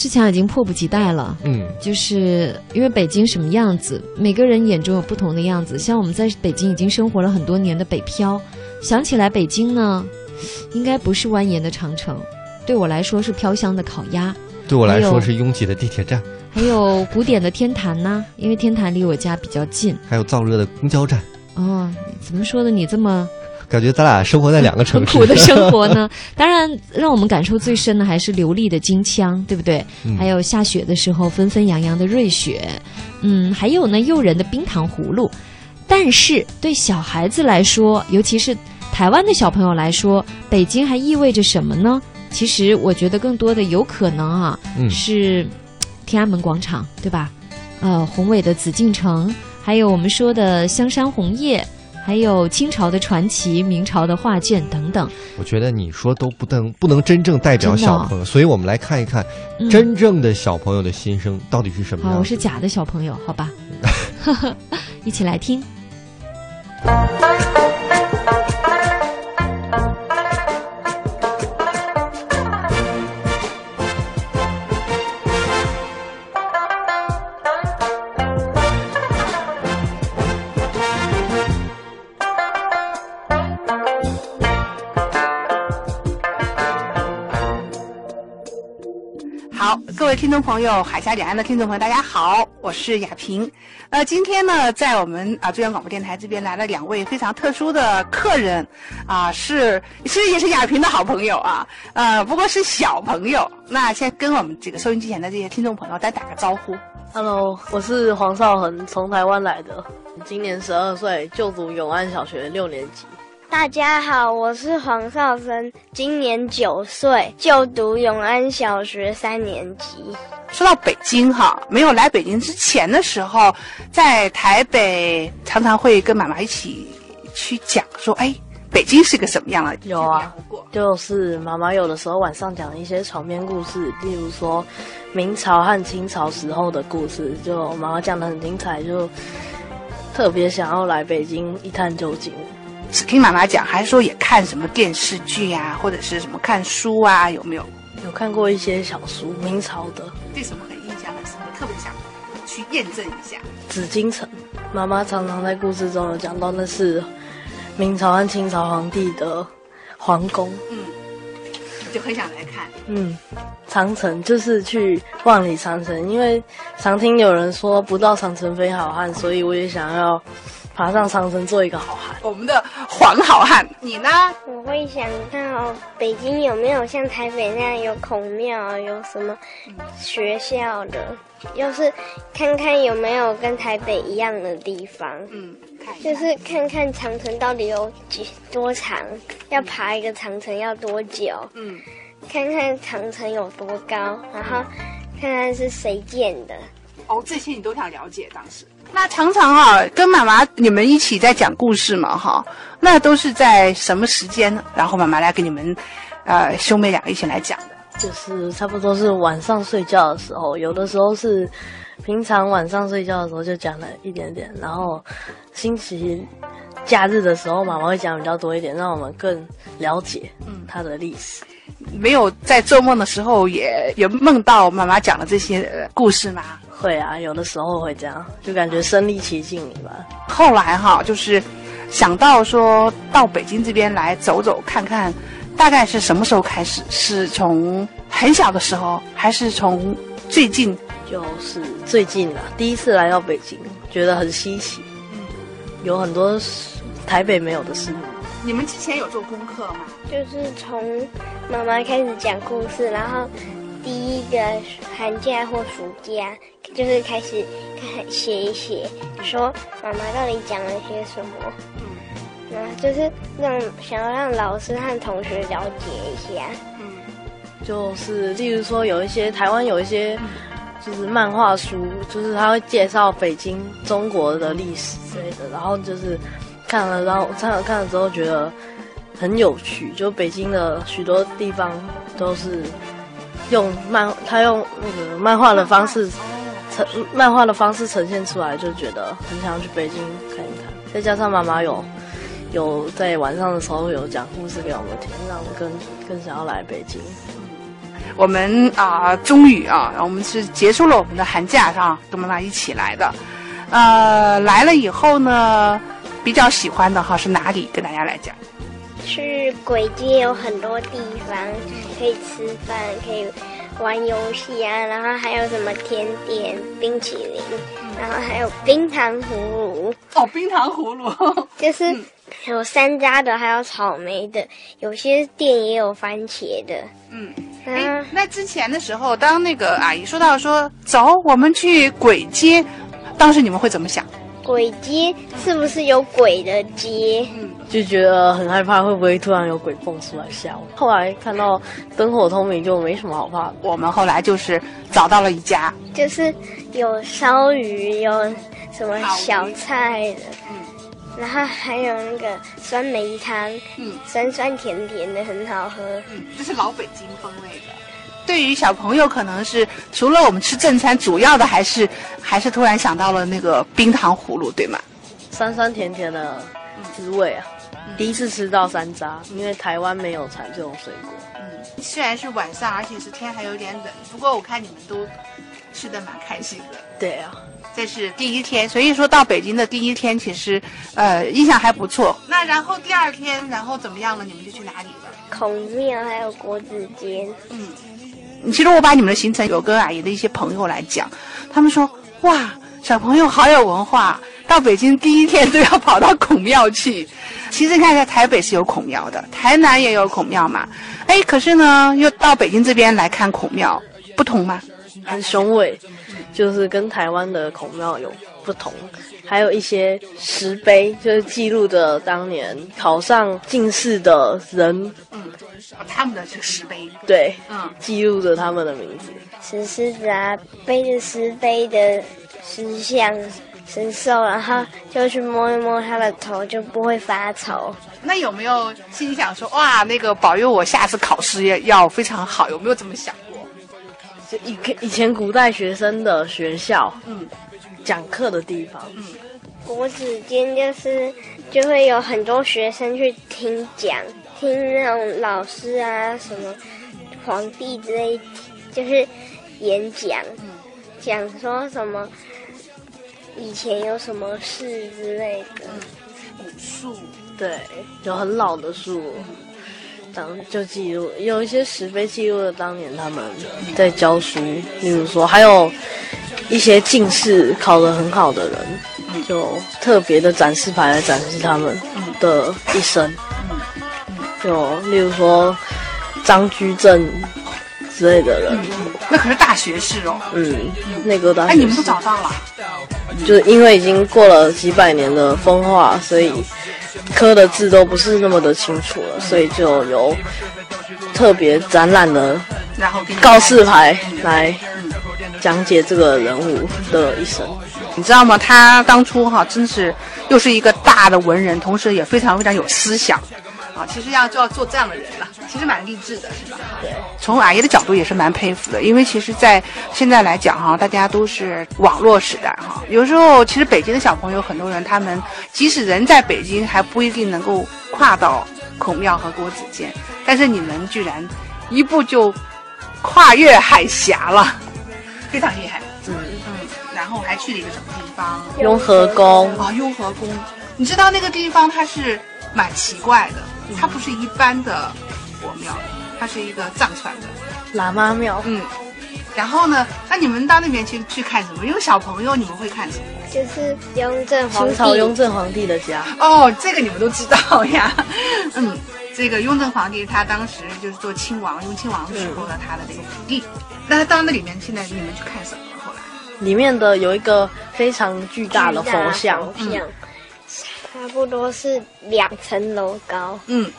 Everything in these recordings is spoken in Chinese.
志强已经迫不及待了。嗯，就是因为北京什么样子，每个人眼中有不同的样子。像我们在北京已经生活了很多年的北漂，想起来北京呢，应该不是蜿蜒的长城，对我来说是飘香的烤鸭，对我来说是拥挤的地铁站，还有古典的天坛呐、因为天坛离我家比较近。还有燥热的公交站，哦，怎么说的？你这么感觉咱俩生活在两个城市。很苦的生活呢？当然，让我们感受最深的还是流利的京腔，对不对？嗯还有下雪的时候纷纷扬扬的瑞雪，嗯，还有呢诱人的冰糖葫芦。但是对小孩子来说，尤其是台湾的小朋友来说，北京还意味着什么呢？其实我觉得更多的有可能啊，嗯是天安门广场，对吧？呃，宏伟的紫禁城，还有我们说的香山红叶，还有清朝的传奇、明朝的画卷等等。我觉得你说都不能不能真正代表小朋友，所以我们来看一看嗯真正的小朋友的心声到底是什么好。我是假的小朋友，好吧？一起来听。位听众朋友，海峡两岸的听众朋友，大家好，我是雅萍。呃，今天呢，在我们啊中央广播电台这边来了两位非常特殊的客人，啊，是是也是雅萍的好朋友啊，呃，不过是小朋友。那先跟我们这个收音机前的这些听众朋友再打个招呼。Hello，我是黄少恒，从台湾来的，今年十二岁，就读永安小学六年级。大家好，我是黄少生，今年九岁，就读永安小学三年级。说到北京哈，没有来北京之前的时候，在台北常常会跟妈妈一起去讲说，哎，北京是个什么样的？有啊就是妈妈有的时候晚上讲一些床边故事，例如说明朝和清朝时候的故事，就妈妈讲的很精彩，就特别想要来北京一探究竟。只听妈妈讲，还是说也看什么电视剧啊，或者是什么看书啊？有没有？有看过一些小书，明朝的对什么很印象很深刻，特别想去验证一下。紫禁城，妈妈常常在故事中有讲到，那是明朝和清朝皇帝的皇宫。嗯，就很想来看。嗯，长城就是去万里长城，因为常听有人说不到长城非好汉，所以我也想要爬上长城做一个好汉。我们的黄好汉，你呢？我会想看哦，北京有没有像台北那样有孔庙啊，有什么学校的，要是看看有没有跟台北一样的地方，嗯。就是看看长城到底有几多长，要爬一个长城要多久，嗯，看看长城有多高，然后看看是谁建的。哦，这些你都想了解，当时。那常常啊，跟妈妈你们一起在讲故事嘛，哈，那都是在什么时间？然后妈妈来跟你们，呃，兄妹两个一起来讲的。就是差不多是晚上睡觉的时候，有的时候是平常晚上睡觉的时候就讲了一点点，然后星期假日的时候妈妈会讲比较多一点，让我们更了解嗯它的历史。没有在做梦的时候也也梦到妈妈讲的这些、呃故事吗？会啊，有的时候会这样，就感觉身临其境里吧。后来哈，就是想到说到北京这边来走走看看，大概是什么时候开始？是从很小的时候，还是从最近？就是最近啊，第一次来到北京，觉得很稀奇，有很多台北没有的事。你们之前有做功课吗？就是从妈妈开始讲故事，然后第一个寒假或暑假，就是开始看写一写，说妈妈到底讲了些什么。嗯然后就是让想要让老师和同学了解一下。嗯就是例如说有一些台湾有一些就是漫画书，就是他会介绍北京中国的历史之类的，然后就是看了，然后看了看了之后觉得很有趣，就北京的许多地方都是用漫，他用那个漫画的方式呈漫画的方式呈现出来，就觉得很想要去北京看一看。再加上妈妈有有在晚上的时候有讲故事给我们听，让我更更想要来北京。我们啊、终于啊，我们是结束了我们的寒假啊，跟妈妈一起来的。呃，来了以后呢，比较喜欢的哈是哪里？跟大家来讲。去鬼街有很多地方可以吃饭，可以玩游戏啊，然后还有什么甜点、冰淇淋，然后还有冰糖葫芦，哦，冰糖葫芦。就是有山楂的，还有草莓的，有些店也有番茄的。嗯，那之前的时候，当那个阿姨说到说走，我们去鬼街，当时你们会怎么想？鬼街是不是有鬼的街？嗯就觉得很害怕，会不会突然有鬼蹦出来吓我？后来看到灯火通明，就没什么好怕的。我们后来就是找到了一家，就是有烧鱼，有什么小菜的，嗯然后还有那个酸梅汤，嗯酸酸甜甜的，很好喝。嗯，这是老北京风味的。对于小朋友，可能是除了我们吃正餐，主要的还是还是突然想到了那个冰糖葫芦，对吗？酸酸甜甜的滋味啊！第一次吃到山楂，因为台湾没有产这种水果。嗯，虽然是晚上，而且是天还有点冷，不过我看你们都吃的蛮开心的。对啊，这是第一天，所以说到北京的第一天，其实呃印象还不错。那然后第二天，然后怎么样了？你们就去哪里了？孔庙还有国子监，嗯，其实我把你们的行程有跟阿姨的一些朋友来讲，他们说哇，小朋友好有文化，到北京第一天都要跑到孔庙去。其实你看，在台北是有孔庙的，台南也有孔庙嘛。哎，可是呢，又到北京这边来看孔庙，不同吗？很雄伟，就是跟台湾的孔庙有不同。还有一些石碑，就是记录着当年考上进士的人，他们的是石碑。对，嗯，记录着他们的名字。石狮子啊，背着石碑的石像神兽，然后就去摸一摸它的头，就不会发愁。那有没有心想说哇，那个保佑我下次考试要要非常好？有没有这么想过？就以以前古代学生的学校，嗯讲课的地方，嗯国子监就是就会有很多学生去听讲，听那种老师啊什么皇帝之类，就是演讲，讲说什么以前有什么事之类的。古树。对，有很老的树，当就记录有一些石碑记录了当年他们在教书，例如说还有一些进士考得很好的人，就特别的展示牌来展示他们的一生，就例如说张居正之类的人，那可是大学士哦。嗯，那个大哎，你们都找到了？就是因为已经过了几百年的风化，所以刻的字都不是那么的清楚了，所以就有特别展览的告示牌来讲解这个人物的一生。你知道吗？他当初哈、真是又是一个大的文人，同时也非常非常有思想啊。其实要就要做这样的人了，其实蛮励志的，是吧？对，从阿姨的角度也是蛮佩服的，因为其实，在现在来讲哈，大家都是网络时代哈，有时候其实北京的小朋友很多人，他们即使人在北京，还不一定能够跨到孔庙和国子监，但是你们居然一步就跨越海峡了，非常厉害。嗯，嗯，然后还去了一个什么地方？雍和宫啊，雍和宫，你知道那个地方它是蛮奇怪的，它不是一般的佛庙，它是一个藏传的。喇嘛庙，嗯，然后呢，那你们到那边去去看什么？因为小朋友你们会看什么？就是雍正皇清朝雍，正皇帝的家。哦，这个你们都知道呀。嗯，这个雍正皇帝他当时就是做亲王，雍亲王的时候呢，他的这个府邸。那他到那里面，现在你们去看什么？后来，里面的有一个非常巨大的佛像，佛像差不多是两层楼高。嗯，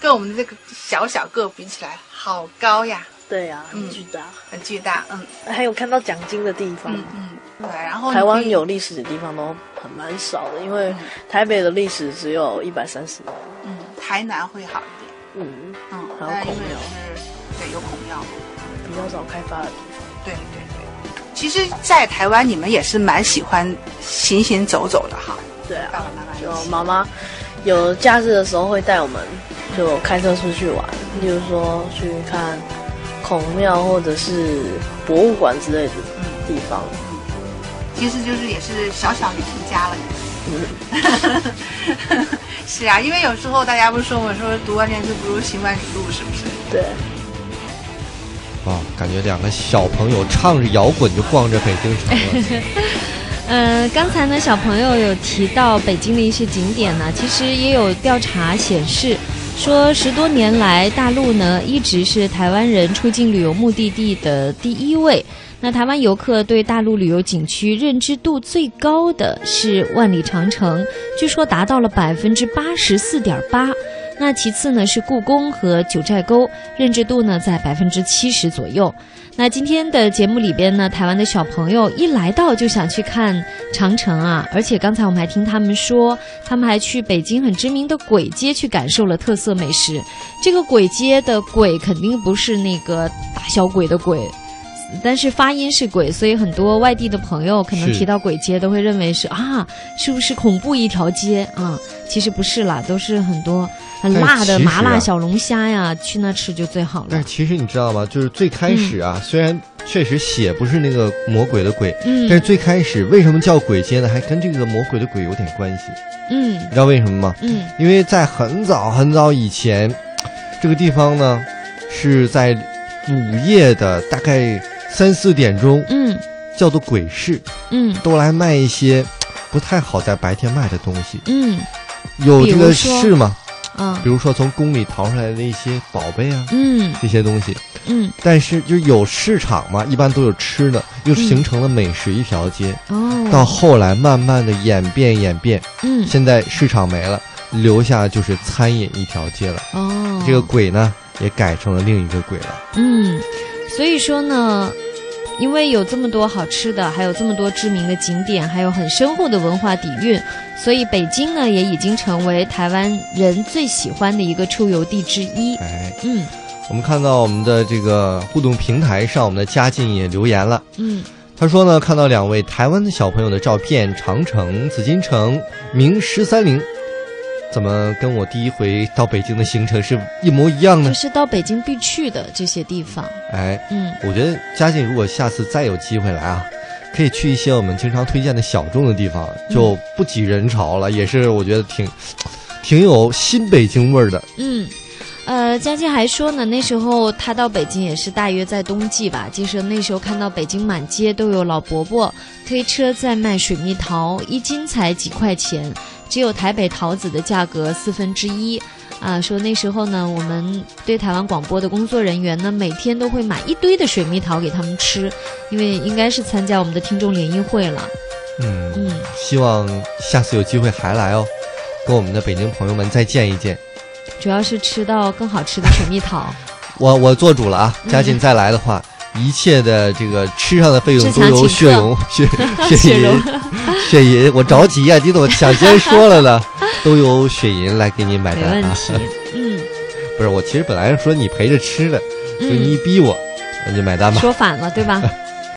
跟我们的这个小小个比起来，好高呀，对呀、嗯很巨大。很巨大。嗯还有看到奖金的地方，嗯嗯，对。然后台湾有历史的地方都很蛮少的，因为台北的历史只有一百三十年。嗯，台南会好一点。嗯，嗯，还有但因为孔庙是对有孔庙。比较早开发的地方。对对对，其实，在台湾你们也是蛮喜欢行行走走的哈。对啊就妈妈有假日的时候会带我们就开车出去玩，例如说去看孔孔庙或者是博物馆之类的地方。其实就是也是小小旅行家了。嗯 是啊，因为有时候大家不是说我说读万卷书不如行万里路，是不是？对，啊，感觉两个小朋友唱着摇滚就逛着北京城了。呃，刚才呢，小朋友有提到北京的一些景点呢，其实也有调查显示，说十多年来，大陆呢一直是台湾人出境旅游目的地的第一位。那台湾游客对大陆旅游景区认知度最高的是万里长城，据说达到了百分之八十四点八。那其次呢是故宫和九寨沟，认知度呢在百分之七十左右。那今天的节目里边呢，台湾的小朋友一来到就想去看长城啊，而且刚才我们还听他们说，他们还去北京很知名的簋街去感受了特色美食。这个簋街的“簋”肯定不是那个大小鬼的“鬼”。但是发音是鬼，所以很多外地的朋友可能提到鬼街都会认为是啊，是不是恐怖一条街啊？其实不是啦，都是很多很辣的麻辣小龙虾呀，去那吃就最好了但是。其实你知道吗？就是最开始啊，虽然确实写不是那个魔鬼的鬼，嗯但是最开始为什么叫鬼街呢？还跟这个魔鬼的鬼有点关系。嗯你知道为什么吗？嗯因为在很早很早以前，这个地方呢是在午夜的大概三四点钟，嗯叫做鬼市，嗯都来卖一些不太好在白天卖的东西。嗯有这个市吗？啊比如说从宫里淘出来的一些宝贝啊，嗯这些东西。嗯但是就有市场嘛，一般都有吃的，又形成了美食一条街。哦，到后来慢慢的演变演变，嗯现在市场没了，留下就是餐饮一条街了。哦这个鬼呢，也改成了另一个鬼了。嗯，所以说呢，因为有这么多好吃的，还有这么多知名的景点，还有很深厚的文化底蕴，所以北京呢也已经成为台湾人最喜欢的一个出游地之一。哎，嗯我们看到我们的这个互动平台上，我们的嘉靖也留言了。嗯他说呢，看到两位台湾的小朋友的照片，长城、紫禁城、明十三陵，怎么跟我第一回到北京的行程是一模一样呢就？是到北京必去的这些地方。哎，嗯我觉得嘉靖如果下次再有机会来啊，可以去一些我们经常推荐的小众的地方，就不挤人潮了，也是我觉得挺挺有新北京味儿的。嗯。呃，佳琪还说呢，那时候他到北京也是大约在冬季吧，就是那时候看到北京满街都有老伯伯推车在卖水蜜桃，一斤才几块钱，只有台北桃子的价格四分之一。啊，说那时候呢，我们对台湾广播的工作人员呢，每天都会买一堆的水蜜桃给他们吃，因为应该是参加我们的听众联谊会了。嗯，嗯，希望下次有机会还来哦，跟我们的北京朋友们再见一见。主要是吃到更好吃的水蜜桃。我我做主了啊，嗯嘉靖再来的话，一切的这个吃上的费用都由强请客血融 血 血血银融 血银，我着急呀、你怎么抢先说了呢？都由血银来给你买单。嗯不是，我其实本来是说你陪着吃的，就你逼我，那就买单吧。说反了对吧？